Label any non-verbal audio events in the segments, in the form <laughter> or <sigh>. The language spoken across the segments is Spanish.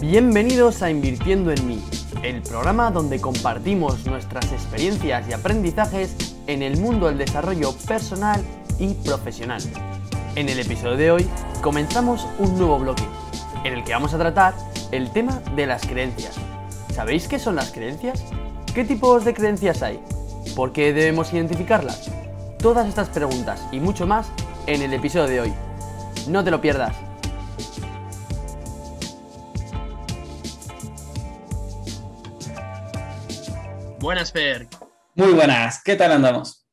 Bienvenidos a Invirtiendo en mí, el programa donde compartimos nuestras experiencias y aprendizajes en el mundo del desarrollo personal y profesional. En el episodio de hoy comenzamos un nuevo bloque, en el que vamos a tratar el tema de las creencias. ¿Sabéis qué son las creencias? ¿Qué tipos de creencias hay? ¿Por qué debemos identificarlas? Todas estas preguntas y mucho más en el episodio de hoy. No te lo pierdas. Buenas, Fer. Muy buenas, ¿qué tal andamos?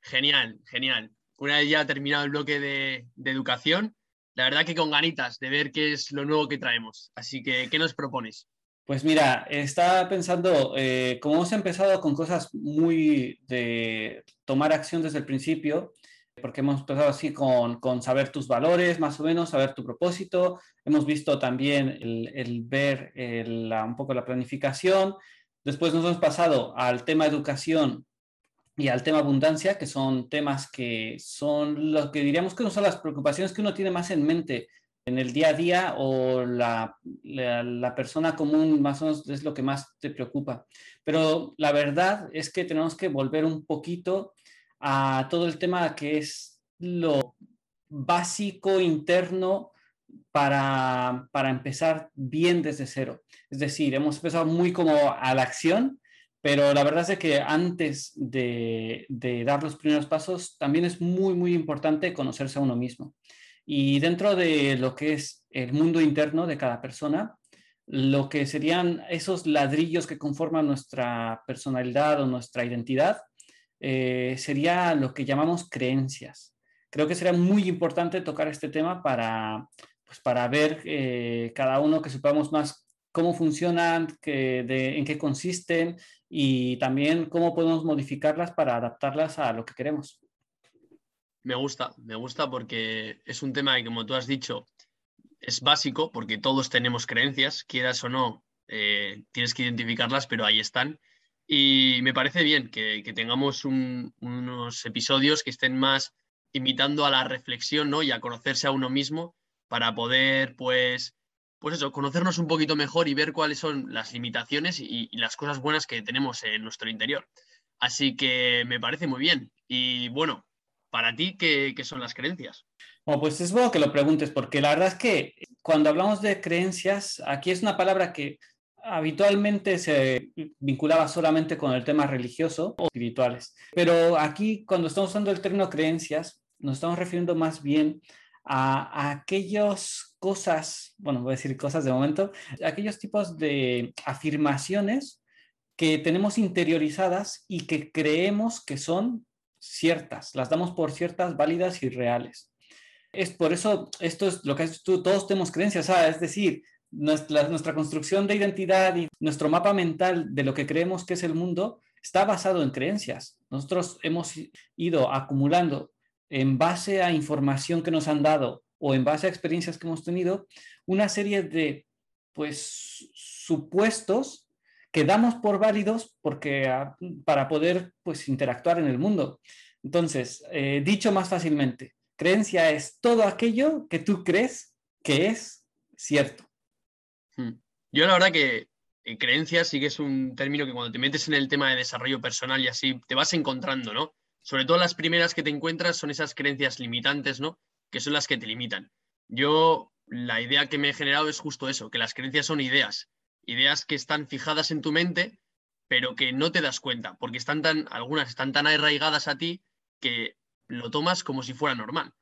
Genial, genial. Una vez ya terminado el bloque de, educación, la verdad que con ganitas de ver qué es lo nuevo que traemos. Así que, ¿qué nos propones? Pues mira, estaba pensando, eh, como hemos empezado con cosas muy de tomar acción desde el principio, porque hemos empezado así con, saber tus valores, más o menos, saber tu propósito. Hemos visto también el, ver un poco la planificación. Después nos hemos pasado al tema educación y al tema abundancia, que son temas que son lo que diríamos que son las preocupaciones que uno tiene más en mente en el día a día o la, la, persona común más o menos es lo que más te preocupa. Pero la verdad es que tenemos que volver un poquito a todo el tema que es lo básico interno para, para empezar bien desde cero. Es decir, hemos empezado muy como a la acción, pero la verdad es que antes de, de, dar los primeros pasos, también es muy, muy importante conocerse a uno mismo. Y dentro de lo que es el mundo interno de cada persona, lo que serían esos ladrillos que conforman nuestra personalidad o nuestra identidad, eh, sería lo que llamamos creencias. Creo que sería muy importante tocar este tema para, pues para ver eh, cada uno que sepamos más cómo funcionan, en qué consisten y también cómo podemos modificarlas para adaptarlas a lo que queremos. Me gusta, me gusta porque es un tema que, como tú has dicho, es básico porque todos tenemos creencias, quieras o no, eh, tienes que identificarlas, pero ahí están. Y me parece bien que, tengamos unos episodios que estén más invitando a la reflexión ¿no? y a conocerse a uno mismo para poder, pues, pues eso, conocernos un poquito mejor y ver cuáles son las limitaciones y, las cosas buenas que tenemos en nuestro interior. Así que me parece muy bien. Y bueno, para ti, ¿qué, son las creencias? Bueno, pues es bueno que lo preguntes, porque la verdad es que cuando hablamos de creencias, aquí es una palabra que habitualmente se vinculaba solamente con el tema religioso o espirituales. Pero aquí, cuando estamos usando el término creencias, nos estamos refiriendo más bien a, a aquellas cosas, bueno, voy a decir cosas de momento, aquellos tipos de afirmaciones que tenemos interiorizadas y que creemos que son ciertas, las damos por ciertas, válidas y reales. Es por eso, esto es lo que tú, todos tenemos creencias, es decir, nuestra, nuestra construcción de identidad y nuestro mapa mental de lo que creemos que es el mundo está basado en creencias. Nosotros hemos ido acumulando en base a información que nos han dado o en base a experiencias que hemos tenido, una serie de pues supuestos que damos por válidos porque, ah, para poder pues, interactuar en el mundo. Entonces, eh, dicho más fácilmente, creencia es todo aquello que tú crees que es cierto. Hmm. Yo la verdad que eh, creencia sí que es un término que cuando te metes en el tema de desarrollo personal y así, te vas encontrando, ¿no? Sobre todo las primeras que te encuentras son esas creencias limitantes, ¿no? Que son las que te limitan. Yo, la idea que me he generado es justo eso, que las creencias son ideas ideas que están fijadas en tu mente, pero que no te das cuenta, porque están tan, algunas están tan arraigadas a ti que lo tomas como si fuera normal.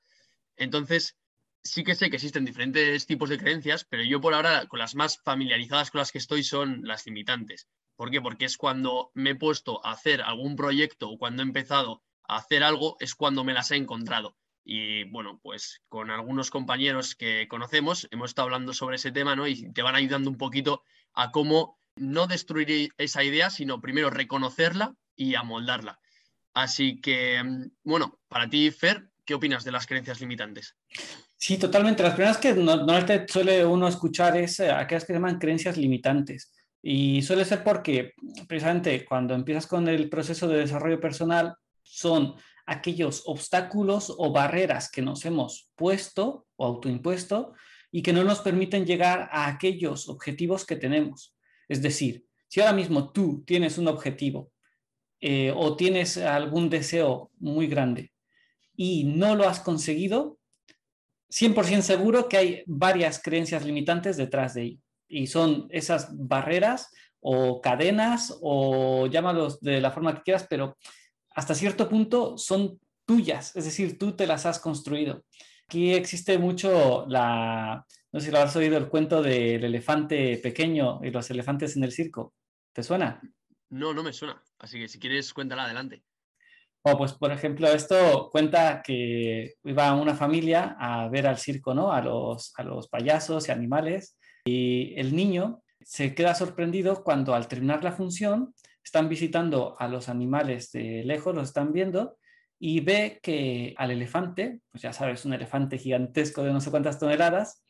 Entonces, sí que sé que existen diferentes tipos de creencias, pero yo por ahora con las más familiarizadas con las que estoy son las limitantes. ¿Por qué? Porque es cuando me he puesto a hacer algún proyecto o cuando he empezado hacer algo, es cuando me las he encontrado. Y bueno, pues con algunos compañeros que conocemos hemos estado hablando sobre ese tema, ¿no? Y te van ayudando un poquito a cómo no destruir esa idea, sino primero reconocerla y amoldarla. Así que, mm, bueno, para ti, Fer, ¿qué opinas de las creencias limitantes? Sí, totalmente. Las primeras que normalmente suele uno escuchar es eh, aquellas que se llaman creencias limitantes. Y suele ser porque precisamente cuando empiezas con el proceso de desarrollo personal son aquellos obstáculos o barreras que nos hemos puesto o autoimpuesto y que no nos permiten llegar a aquellos objetivos que tenemos. Es decir, si ahora mismo tú tienes un objetivo eh, o tienes algún deseo muy grande y no lo has conseguido, 100% seguro que hay varias creencias limitantes detrás de ello. Y son esas barreras o cadenas o llámalos de la forma que quieras, pero hasta cierto punto son tuyas, es decir, tú te las has construido. Aquí existe mucho la, no sé si lo has oído, el cuento del elefante pequeño y los elefantes en el circo. ¿Te suena? No, no me suena. Así que si quieres, cuéntala adelante. O pues, por ejemplo, esto cuenta que iba una familia a ver al circo, ¿no? A los, a los payasos y animales. Y el niño se queda sorprendido cuando al terminar la función están visitando a los animales de lejos, los están viendo y ve que al elefante, pues ya sabes, un elefante gigantesco de no sé cuántas toneladas,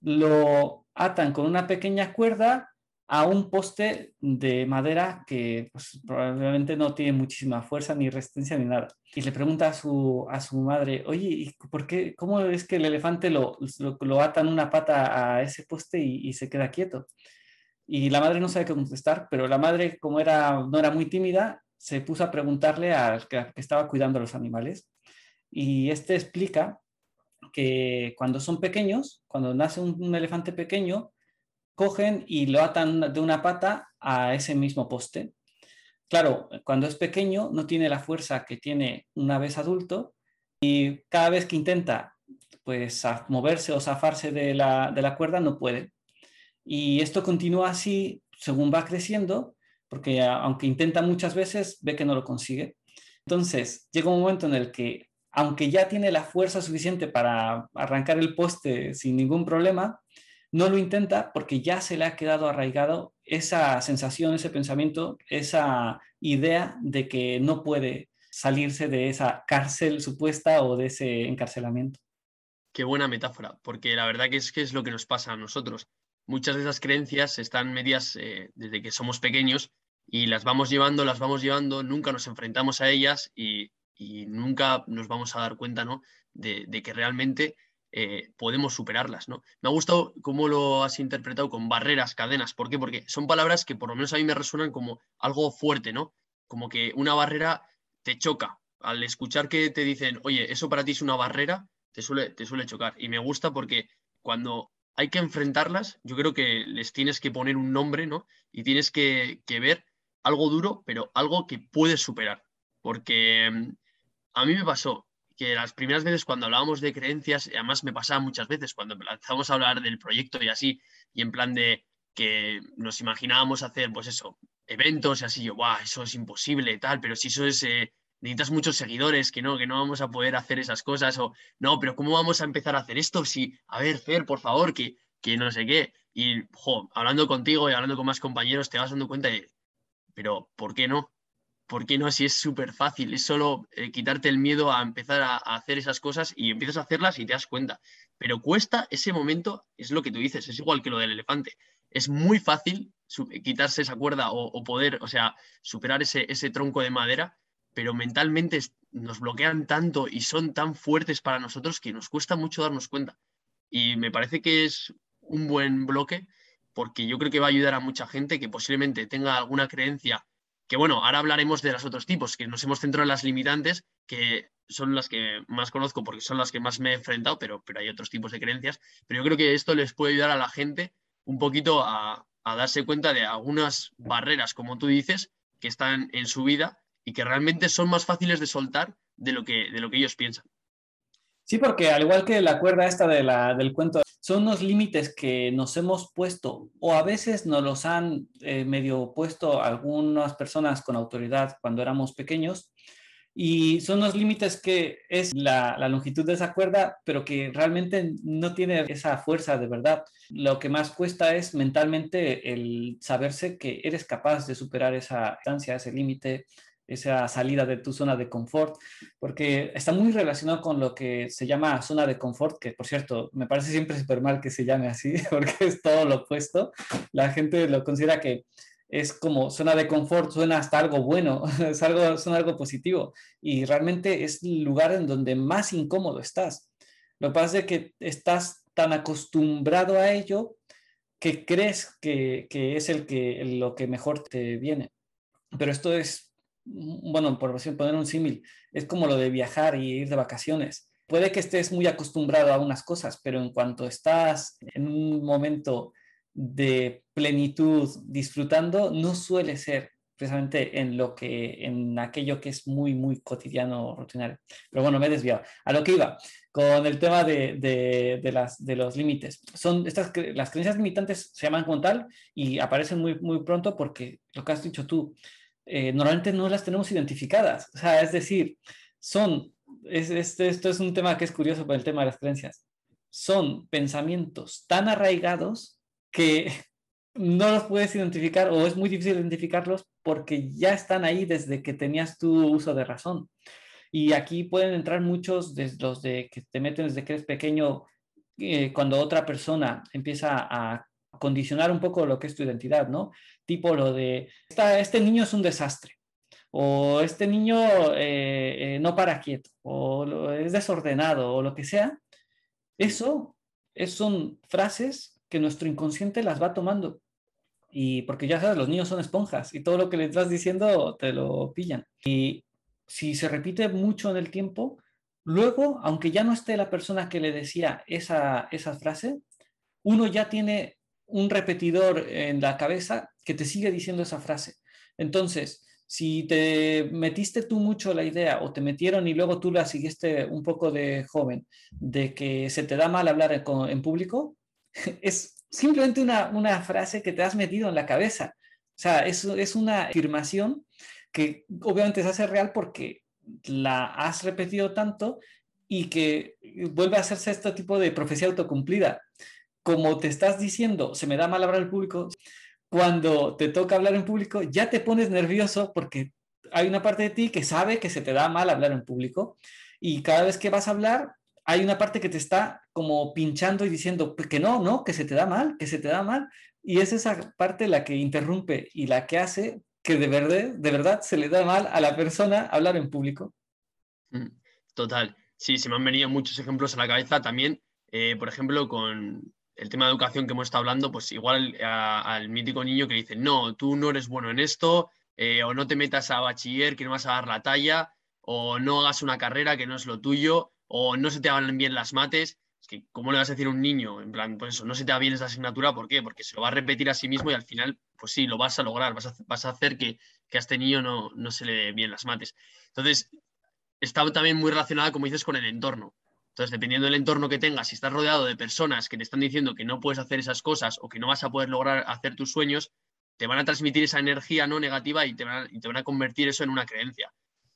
lo atan con una pequeña cuerda a un poste de madera que pues, probablemente no tiene muchísima fuerza ni resistencia ni nada. Y le pregunta a su, a su madre, oye, ¿y por qué, ¿cómo es que el elefante lo, lo, atan una pata a ese poste y, se queda quieto? Y la madre no sabe qué contestar, pero la madre, como era, no era muy tímida, se puso a preguntarle al que, estaba cuidando a los animales. Y este explica que cuando son pequeños, cuando nace un elefante pequeño, cogen y lo atan de una pata a ese mismo poste. Claro, cuando es pequeño no tiene la fuerza que tiene una vez adulto y cada vez que intenta pues moverse o zafarse de la, de la cuerda no puede. Y esto continúa así según va creciendo, porque aunque intenta muchas veces, ve que no lo consigue. Entonces, llega un momento en el que, aunque ya tiene la fuerza suficiente para arrancar el poste sin ningún problema, no lo intenta porque ya se le ha quedado arraigado esa sensación, ese pensamiento, esa idea de que no puede salirse de esa cárcel supuesta o de ese encarcelamiento. Qué buena metáfora, porque la verdad es que es lo que nos pasa a nosotros. Muchas de esas creencias están medias eh, desde que somos pequeños y las vamos llevando, las vamos llevando, nunca nos enfrentamos a ellas y, nunca nos vamos a dar cuenta ¿no? de, que realmente eh, podemos superarlas, ¿no? Me ha gustado cómo lo has interpretado con barreras, cadenas. ¿Por qué? Porque son palabras que por lo menos a mí me resuenan como algo fuerte, ¿no? Como que una barrera te choca. Al escuchar que te dicen, oye, eso para ti es una barrera, te suele, te suele chocar. Y me gusta porque cuando hay que enfrentarlas, yo creo que les tienes que poner un nombre, ¿no? Y tienes que, que ver algo duro, pero algo que puedes superar. Porque mm, a mí me pasó, que las primeras veces cuando hablábamos de creencias, además me pasaba muchas veces cuando empezamos a hablar del proyecto y así, y en plan de que nos imaginábamos hacer, pues eso, eventos y así, yo, guau, eso es imposible, tal, pero si eso es, eh, necesitas muchos seguidores, que no, que no vamos a poder hacer esas cosas, o no, pero ¿cómo vamos a empezar a hacer esto? Si, a ver, Fer, por favor, que, que no sé qué. Y, jo, hablando contigo y hablando con más compañeros, te vas dando cuenta de, pero ¿por qué no? ¿por qué no? Si es súper fácil, es solo eh, quitarte el miedo a empezar a, hacer esas cosas y empiezas a hacerlas y te das cuenta. Pero cuesta ese momento, es lo que tú dices, es igual que lo del elefante. Es muy fácil quitarse esa cuerda o, poder, o sea, superar ese, ese tronco de madera, pero mentalmente nos bloquean tanto y son tan fuertes para nosotros que nos cuesta mucho darnos cuenta. Y me parece que es un buen bloque porque yo creo que va a ayudar a mucha gente que posiblemente tenga alguna creencia que bueno, ahora hablaremos de los otros tipos, que nos hemos centrado en las limitantes, que son las que más conozco porque son las que más me he enfrentado, pero, pero hay otros tipos de creencias. Pero yo creo que esto les puede ayudar a la gente un poquito a, darse cuenta de algunas barreras, como tú dices, que están en su vida y que realmente son más fáciles de soltar de lo que, de lo que ellos piensan. Sí, porque al igual que la cuerda esta de la, del cuento son unos límites que nos hemos puesto o a veces nos los han eh, medio puesto algunas personas con autoridad cuando éramos pequeños y son unos límites que es la, la, longitud de esa cuerda, pero que realmente no tiene esa fuerza de verdad. Lo que más cuesta es mentalmente el saberse que eres capaz de superar esa distancia, ese límite, esa salida de tu zona de confort, porque está muy relacionado con lo que se llama zona de confort, que por cierto, me parece siempre súper mal que se llame así, <laughs> porque es todo lo opuesto. La gente lo considera que es como zona de confort, suena hasta algo bueno, <laughs> es algo, suena algo positivo, y realmente es el lugar en donde más incómodo estás. Lo que pasa es que estás tan acostumbrado a ello que crees que, es el que, lo que mejor te viene. Pero esto es, bueno, por poner un símil, es como lo de viajar y ir de vacaciones. Puede que estés muy acostumbrado a unas cosas, pero en cuanto estás en un momento de plenitud disfrutando, no suele ser precisamente en lo que, en aquello que es muy, muy cotidiano, rutinario. Pero bueno, me he desviado. A lo que iba, con el tema de, de, las, de los límites. Son estas, las creencias limitantes se llaman como tal y aparecen muy, muy pronto porque lo que has dicho tú, eh, normalmente no las tenemos identificadas. O sea, es decir, son, es, esto es un tema que es curioso por el tema de las creencias. Son pensamientos tan arraigados que <laughs> no los puedes identificar o es muy difícil identificarlos porque ya están ahí desde que tenías tu uso de razón. Y aquí pueden entrar muchos de los de que te meten desde que eres pequeño, eh, cuando otra persona empieza a condicionar un poco lo que es tu identidad, ¿no? Tipo lo de, este niño es un desastre, o este niño eh, eh, no para quieto, o es desordenado, o lo que sea. Eso son frases que nuestro inconsciente las va tomando. Y porque ya sabes, los niños son esponjas y todo lo que les vas diciendo te lo pillan. Y si se repite mucho en el tiempo, luego, aunque ya no esté la persona que le decía esa, esa frase, uno ya tiene un repetidor en la cabeza que te sigue diciendo esa frase. Entonces, si te metiste tú mucho la idea o te metieron y luego tú la siguiste un poco de joven, de que se te da mal hablar en, público, <laughs> es simplemente una, frase que te has metido en la cabeza. O sea, es, es una afirmación que obviamente se hace real porque la has repetido tanto y que vuelve a hacerse este tipo de profecía autocumplida. Como te estás diciendo, se me da mal hablar en público, cuando te toca hablar en público, ya te pones nervioso porque hay una parte de ti que sabe que se te da mal hablar en público y cada vez que vas a hablar, hay una parte que te está como pinchando y diciendo que no, no, que se te da mal, que se te da mal. Y es esa parte la que interrumpe y la que hace que de verdad, de verdad se le da mal a la persona hablar en público. Mm, total. Sí, se me han venido muchos ejemplos a la cabeza también. Eh, por ejemplo, con el tema de educación que hemos estado hablando, pues igual al mítico niño que dice, no, tú no eres bueno en esto, eh, o no te metas a bachiller que no vas a dar la talla, o no hagas una carrera que no es lo tuyo o no se te van bien las mates. Es que, ¿cómo le vas a decir a un niño? En plan, pues eso, no se te va bien esa asignatura, ¿por qué? Porque se lo va a repetir a sí mismo y al final, pues sí, lo vas a lograr, vas a, vas a hacer que, a este niño no, no se le dé bien las mates. Entonces, está también muy relacionada, como dices, con el entorno. Entonces, dependiendo del entorno que tengas, si estás rodeado de personas que te están diciendo que no puedes hacer esas cosas o que no vas a poder lograr hacer tus sueños, te van a transmitir esa energía no negativa y te van a, a convertir eso en una creencia.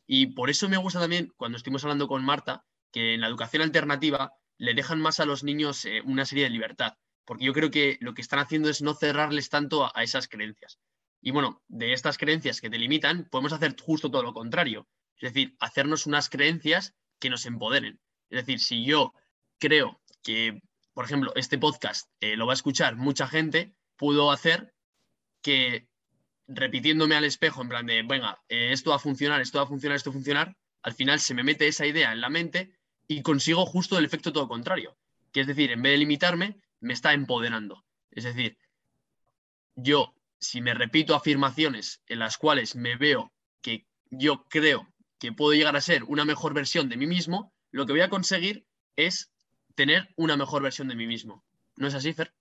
Y por eso me gusta también, cuando estuvimos hablando con Marta, que en la educación alternativa le dejan más a los niños eh, una serie de libertad, porque yo creo que lo que están haciendo es no cerrarles tanto a, esas creencias. Y bueno, de estas creencias que te limitan, podemos hacer justo todo lo contrario, es decir, hacernos unas creencias que nos empoderen. Es decir, si yo creo que, por ejemplo, este podcast eh, lo va a escuchar mucha gente, puedo hacer que repitiéndome al espejo en plan de, venga, eh, esto va a funcionar, esto va a funcionar, esto va a funcionar, al final se me mete esa idea en la mente y consigo justo el efecto todo contrario. Que es decir, en vez de limitarme, me está empoderando. Es decir, yo, si me repito afirmaciones en las cuales me veo que yo creo que puedo llegar a ser una mejor versión de mí mismo, lo que voy a conseguir es tener una mejor versión de mí mismo. ¿No es así, Fer?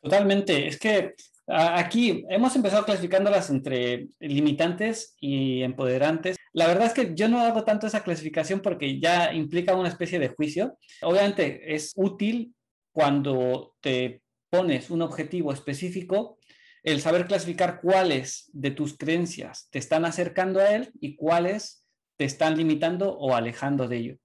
Totalmente. Es que aquí hemos empezado clasificándolas entre limitantes y empoderantes. La verdad es que yo no hago tanto esa clasificación porque ya implica una especie de juicio. Obviamente es útil cuando te pones un objetivo específico, el saber clasificar cuáles de tus creencias te están acercando a él y cuáles te están limitando o alejando de ello.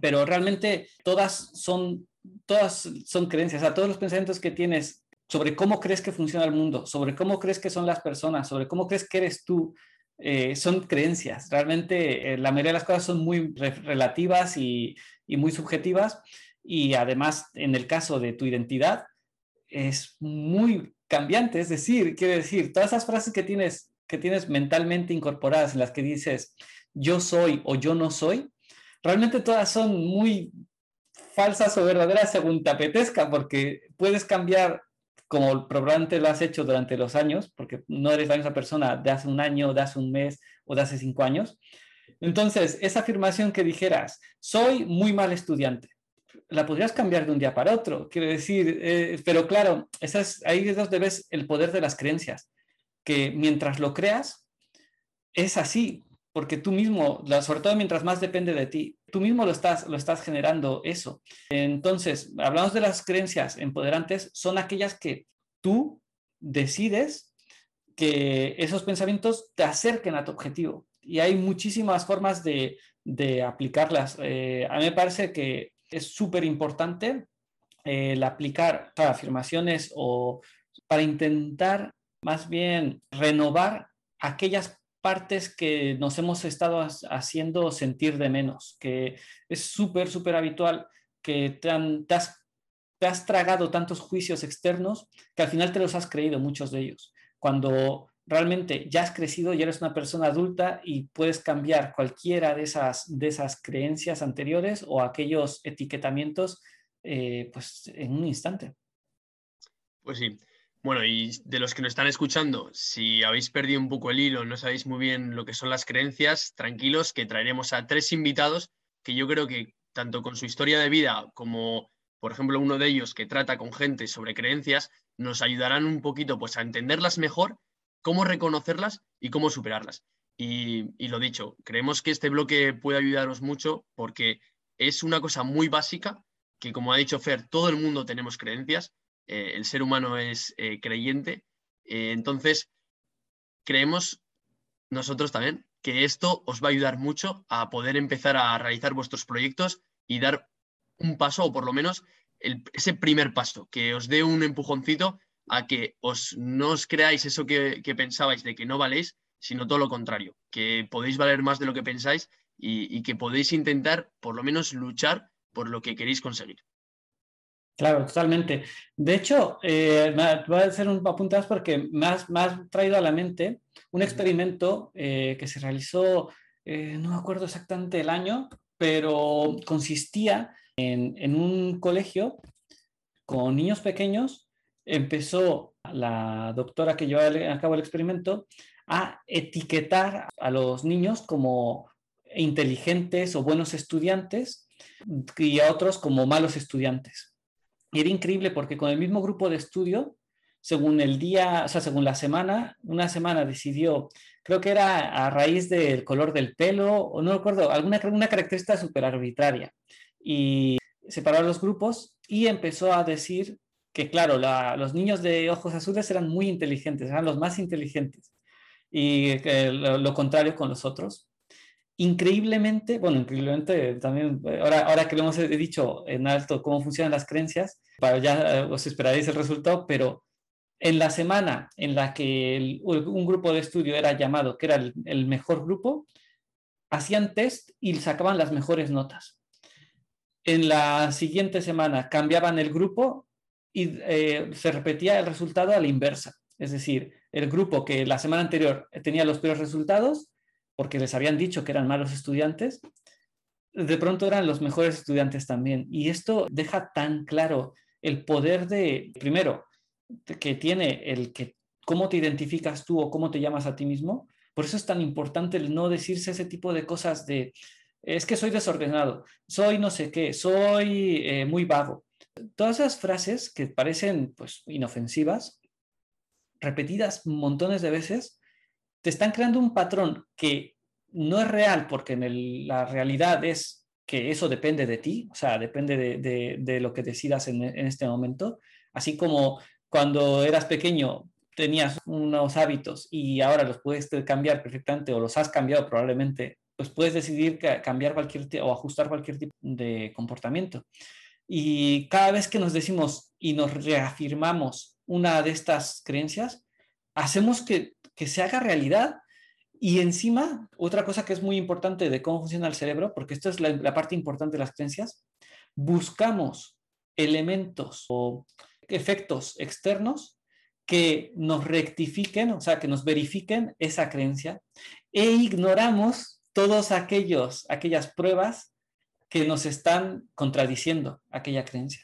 Pero realmente todas son, todas son creencias, o todos los pensamientos que tienes sobre cómo crees que funciona el mundo, sobre cómo crees que son las personas, sobre cómo crees que eres tú, eh, son creencias. Realmente eh, la mayoría de las cosas son muy relativas y, muy subjetivas y además en el caso de tu identidad es muy cambiante. Es decir, quiere decir, todas esas frases que tienes, que tienes mentalmente incorporadas en las que dices yo soy o yo no soy, realmente todas son muy falsas o verdaderas según te apetezca, porque puedes cambiar como probablemente lo has hecho durante los años, porque no eres la misma persona de hace un año, de hace un mes o de hace cinco años. Entonces, esa afirmación que dijeras, soy muy mal estudiante, la podrías cambiar de un día para otro. Quiero decir, eh, pero claro, esas, ahí es donde ves el poder de las creencias, que mientras lo creas, es así, porque tú mismo, sobre todo mientras más depende de ti, tú mismo lo estás, lo estás generando eso. Entonces, hablamos de las creencias empoderantes, son aquellas que tú decides que esos pensamientos te acerquen a tu objetivo. Y hay muchísimas formas de, aplicarlas. Eh, a mí me parece que es súper importante eh, el aplicar afirmaciones o para intentar más bien renovar aquellas partes que nos hemos estado haciendo sentir de menos, que es súper, súper habitual que te, has, tragado tantos juicios externos que al final te los has creído, muchos de ellos. Cuando realmente ya has crecido y eres una persona adulta y puedes cambiar cualquiera de esas, de esas creencias anteriores o aquellos etiquetamientos eh, pues en un instante. Pues sí. Bueno, y de los que nos están escuchando, si habéis perdido un poco el hilo, no sabéis muy bien lo que son las creencias, tranquilos, que traeremos a tres invitados que yo creo que tanto con su historia de vida como, por ejemplo, uno de ellos que trata con gente sobre creencias, nos ayudarán un poquito pues a entenderlas mejor, cómo reconocerlas y cómo superarlas. Y, lo dicho, creemos que este bloque puede ayudaros mucho porque es una cosa muy básica que, como ha dicho Fer, todo el mundo tenemos creencias eh, el ser humano es eh, creyente. Eh, entonces, creemos nosotros también que esto os va a ayudar mucho a poder empezar a realizar vuestros proyectos y dar un paso, o por lo menos ese primer paso, que os dé un empujoncito a que os, no os creáis eso que, pensabais de que no valéis, sino todo lo contrario, que podéis valer más de lo que pensáis y que podéis intentar por lo menos luchar por lo que queréis conseguir. Claro, totalmente. De hecho, eh, voy a hacer un apuntadas porque me has, traído a la mente un experimento eh, que se realizó, eh, no me acuerdo exactamente el año, pero consistía en, un colegio con niños pequeños. Empezó la doctora que llevaba a cabo el experimento a etiquetar a los niños como inteligentes o buenos estudiantes y a otros como malos estudiantes. Y era increíble porque con el mismo grupo de estudio, según el día, o sea, según la semana, una semana decidió, creo que era a raíz del color del pelo, o no recuerdo, alguna una característica súper arbitraria. Y separó los grupos y empezó a decir que, claro, los niños de ojos azules eran muy inteligentes, eran los más inteligentes. Y lo contrario con los otros increíblemente, bueno, increíblemente también, ahora, ahora que lo hemos dicho en alto cómo funcionan las creencias, para ya eh, os esperaréis el resultado, pero en la semana en la que un grupo de estudio era llamado, que era el, mejor grupo, hacían test y sacaban las mejores notas. En la siguiente semana cambiaban el grupo y eh, se repetía el resultado a la inversa. Es decir, el grupo que la semana anterior tenía los peores resultados porque les habían dicho que eran malos estudiantes, de pronto eran los mejores estudiantes también. Y esto deja tan claro el poder de, primero, que tiene el que cómo te identificas tú o cómo te llamas a ti mismo. Por eso es tan importante el no decirse ese tipo de cosas de, es que soy desordenado, soy no sé qué, soy eh, muy vago. Todas esas frases que parecen pues inofensivas, repetidas montones de veces, te están creando un patrón que no es real porque en la realidad es que eso depende de ti, o sea, depende de, lo que decidas en, este momento, así como cuando eras pequeño tenías unos hábitos y ahora los puedes cambiar perfectamente o los has cambiado probablemente, pues puedes decidir cambiar cualquier o ajustar cualquier tipo de comportamiento. Y cada vez que nos decimos y nos reafirmamos una de estas creencias, hacemos que que se haga realidad. Y encima, otra cosa que es muy importante de cómo funciona el cerebro, porque esto es la, parte importante de las creencias, buscamos elementos o efectos externos que nos rectifiquen, o sea, que nos verifiquen esa creencia e ignoramos todos aquellos aquellas pruebas que nos están contradiciendo aquella creencia.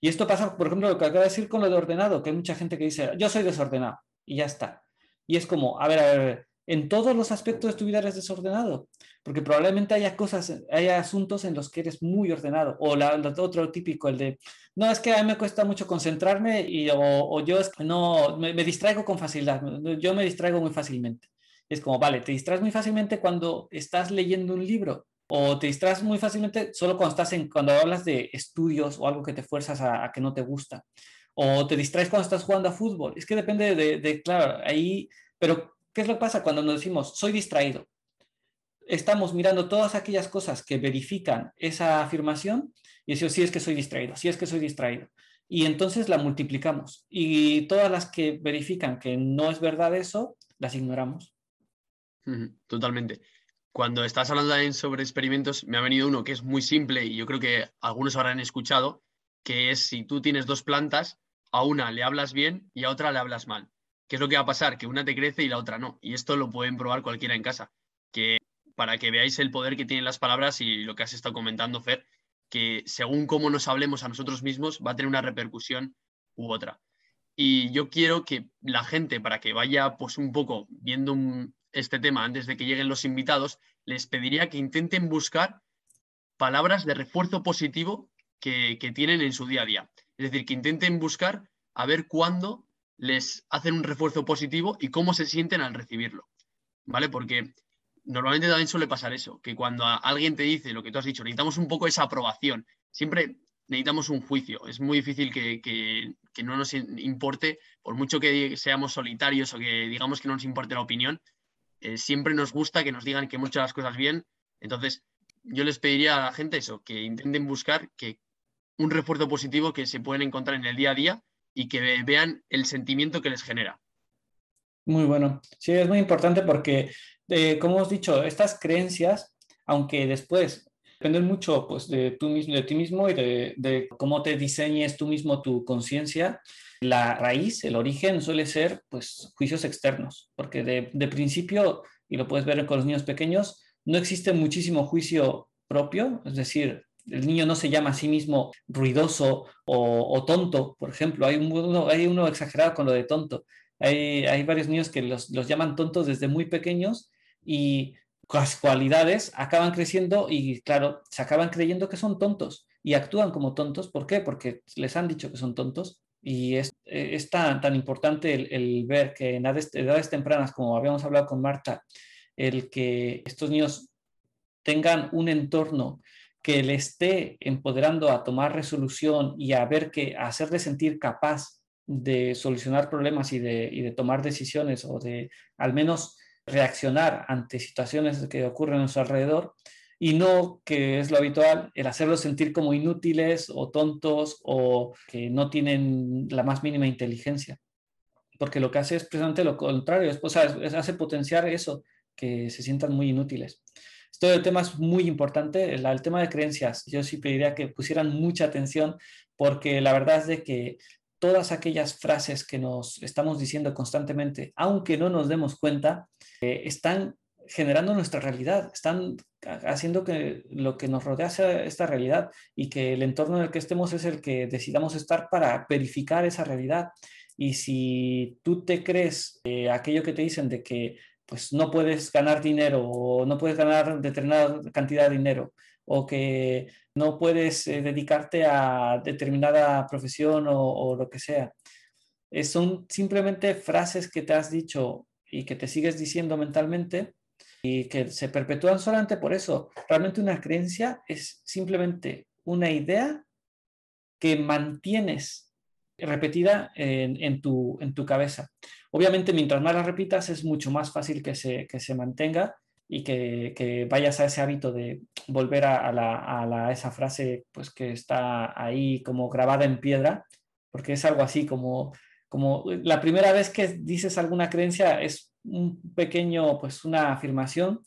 Y esto pasa, por ejemplo, lo que acabo de decir con lo de ordenado, que hay mucha gente que dice, yo soy desordenado, y ya está. Y es como, a ver, a ver, en todos los aspectos de tu vida eres desordenado, porque probablemente haya cosas, haya asuntos en los que eres muy ordenado, o la, otro típico, el de, no, es que a mí me cuesta mucho concentrarme y, o, yo no, me, me, distraigo con facilidad, yo me distraigo muy fácilmente. Es como, vale, te distraes muy fácilmente cuando estás leyendo un libro, o te distraes muy fácilmente solo cuando estás en, cuando hablas de estudios o algo que te fuerzas a, que no te gusta, o te distraes cuando estás jugando a fútbol. Es que depende de, de, claro, ahí, pero ¿qué es lo que pasa cuando nos decimos, soy distraído? Estamos mirando todas aquellas cosas que verifican esa afirmación y decimos, sí es que soy distraído, sí es que soy distraído. Y entonces la multiplicamos. Y todas las que verifican que no es verdad eso, las ignoramos. Totalmente. Cuando estás hablando sobre experimentos, me ha venido uno que es muy simple y yo creo que algunos habrán escuchado, que es si tú tienes dos plantas, a una le hablas bien y a otra le hablas mal. ¿Qué es lo que va a pasar? Que una te crece y la otra no. Y esto lo pueden probar cualquiera en casa. Que para que veáis el poder que tienen las palabras y lo que has estado comentando, Fer, que según cómo nos hablemos a nosotros mismos va a tener una repercusión u otra. Y yo quiero que la gente, para que vaya pues un poco viendo este tema antes de que lleguen los invitados, les pediría que intenten buscar palabras de refuerzo positivo que, tienen en su día a día. Es decir, que intenten buscar a ver cuándo les hacen un refuerzo positivo y cómo se sienten al recibirlo. ¿Vale? Porque normalmente también suele pasar eso, que cuando alguien te dice lo que tú has dicho, necesitamos un poco esa aprobación. Siempre necesitamos un juicio. Es muy difícil que, no nos importe, por mucho que seamos solitarios o que digamos que no nos importe la opinión, eh, siempre nos gusta que nos digan que hemos hecho las cosas bien. Entonces, yo les pediría a la gente eso, que intenten buscar que un refuerzo positivo que se pueden encontrar en el día a día y que vean el sentimiento que les genera. Muy bueno. Sí, es muy importante porque, como hemos dicho, estas creencias, aunque después dependen mucho pues, de, tú mismo, de ti mismo y de, de cómo te diseñes tú mismo tu conciencia, la raíz, el origen suele ser pues juicios externos, porque de, principio, y lo puedes ver con los niños pequeños, no existe muchísimo juicio propio, es decir, el niño no se llama a sí mismo ruidoso o, tonto, por ejemplo, hay uno, exagerado con lo de tonto. Hay, varios niños que los, llaman tontos desde muy pequeños y las cualidades acaban creciendo y claro, se acaban creyendo que son tontos y actúan como tontos. ¿Por qué? Porque les han dicho que son tontos y es tan, tan importante el, ver que en edades, tempranas, como habíamos hablado con Marta, el que estos niños tengan un entorno que le esté empoderando a tomar resolución y a ver que a hacerle sentir capaz de solucionar problemas y de, y de tomar decisiones o de al menos reaccionar ante situaciones que ocurren a su alrededor, y no, que es lo habitual, el hacerlos sentir como inútiles o tontos o que no tienen la más mínima inteligencia. Porque lo que hace es precisamente lo contrario, es, o sea, hace potenciar eso, que se sientan muy inútiles. Este tema es muy importante, el, el tema de creencias. Yo sí pediría que pusieran mucha atención porque la verdad es de que todas aquellas frases que nos estamos diciendo constantemente, aunque no nos demos cuenta, eh, están generando nuestra realidad, están haciendo que lo que nos rodea sea esta realidad y que el entorno en el que estemos es el que decidamos estar para verificar esa realidad. Y si tú te crees eh, aquello que te dicen de que pues no puedes ganar dinero o no puedes ganar determinada cantidad de dinero o que no puedes eh, dedicarte a determinada profesión o, lo que sea. Eh, son simplemente frases que te has dicho y que te sigues diciendo mentalmente y que se perpetúan solamente por eso. Realmente una creencia es simplemente una idea que mantienes repetida en, tu, en tu cabeza. Obviamente, mientras más la repitas, es mucho más fácil que se, que se mantenga y que, que, vayas a ese hábito de volver a, a la, esa frase pues, que está ahí como grabada en piedra, porque es algo así como, como la primera vez que dices alguna creencia es un pequeño, pues una afirmación,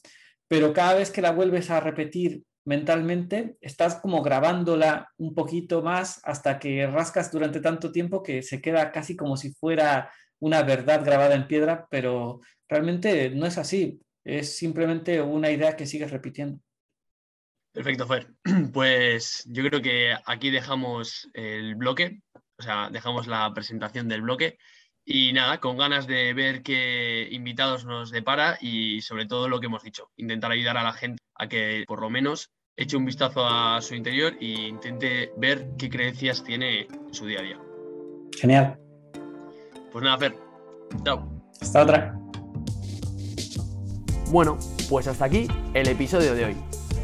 pero cada vez que la vuelves a repetir mentalmente, estás como grabándola un poquito más hasta que rascas durante tanto tiempo que se queda casi como si fuera una verdad grabada en piedra, pero realmente no es así, es simplemente una idea que sigues repitiendo. Perfecto, Fer. <clears throat> Pues yo creo que aquí dejamos el bloque, o sea, dejamos la presentación del bloque y nada, con ganas de ver qué invitados nos depara y sobre todo lo que hemos dicho, intentar ayudar a la gente a que por lo menos eche un vistazo a su interior e intente ver qué creencias tiene en su día a día. Genial. Pues nada, Fer. Chao. Hasta otra. Bueno, pues hasta aquí el episodio de hoy.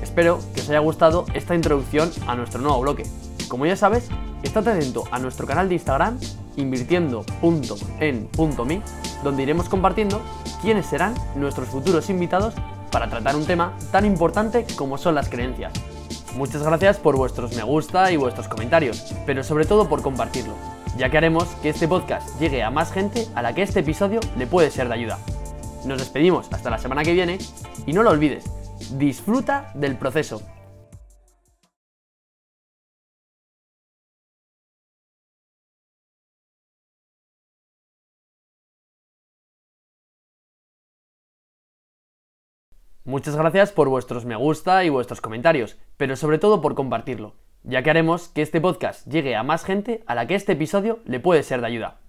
Espero que os haya gustado esta introducción a nuestro nuevo bloque. Como ya sabes, estate atento a nuestro canal de Instagram invirtiendo.en.me, donde iremos compartiendo quiénes serán nuestros futuros invitados para tratar un tema tan importante como son las creencias. Muchas gracias por vuestros me gusta y vuestros comentarios, pero sobre todo por compartirlo, ya que haremos que este podcast llegue a más gente a la que este episodio le puede ser de ayuda. Nos despedimos hasta la semana que viene y no lo olvides, disfruta del proceso. Muchas gracias por vuestros me gusta y vuestros comentarios, pero sobre todo por compartirlo, ya que haremos que este podcast llegue a más gente a la que este episodio le puede ser de ayuda.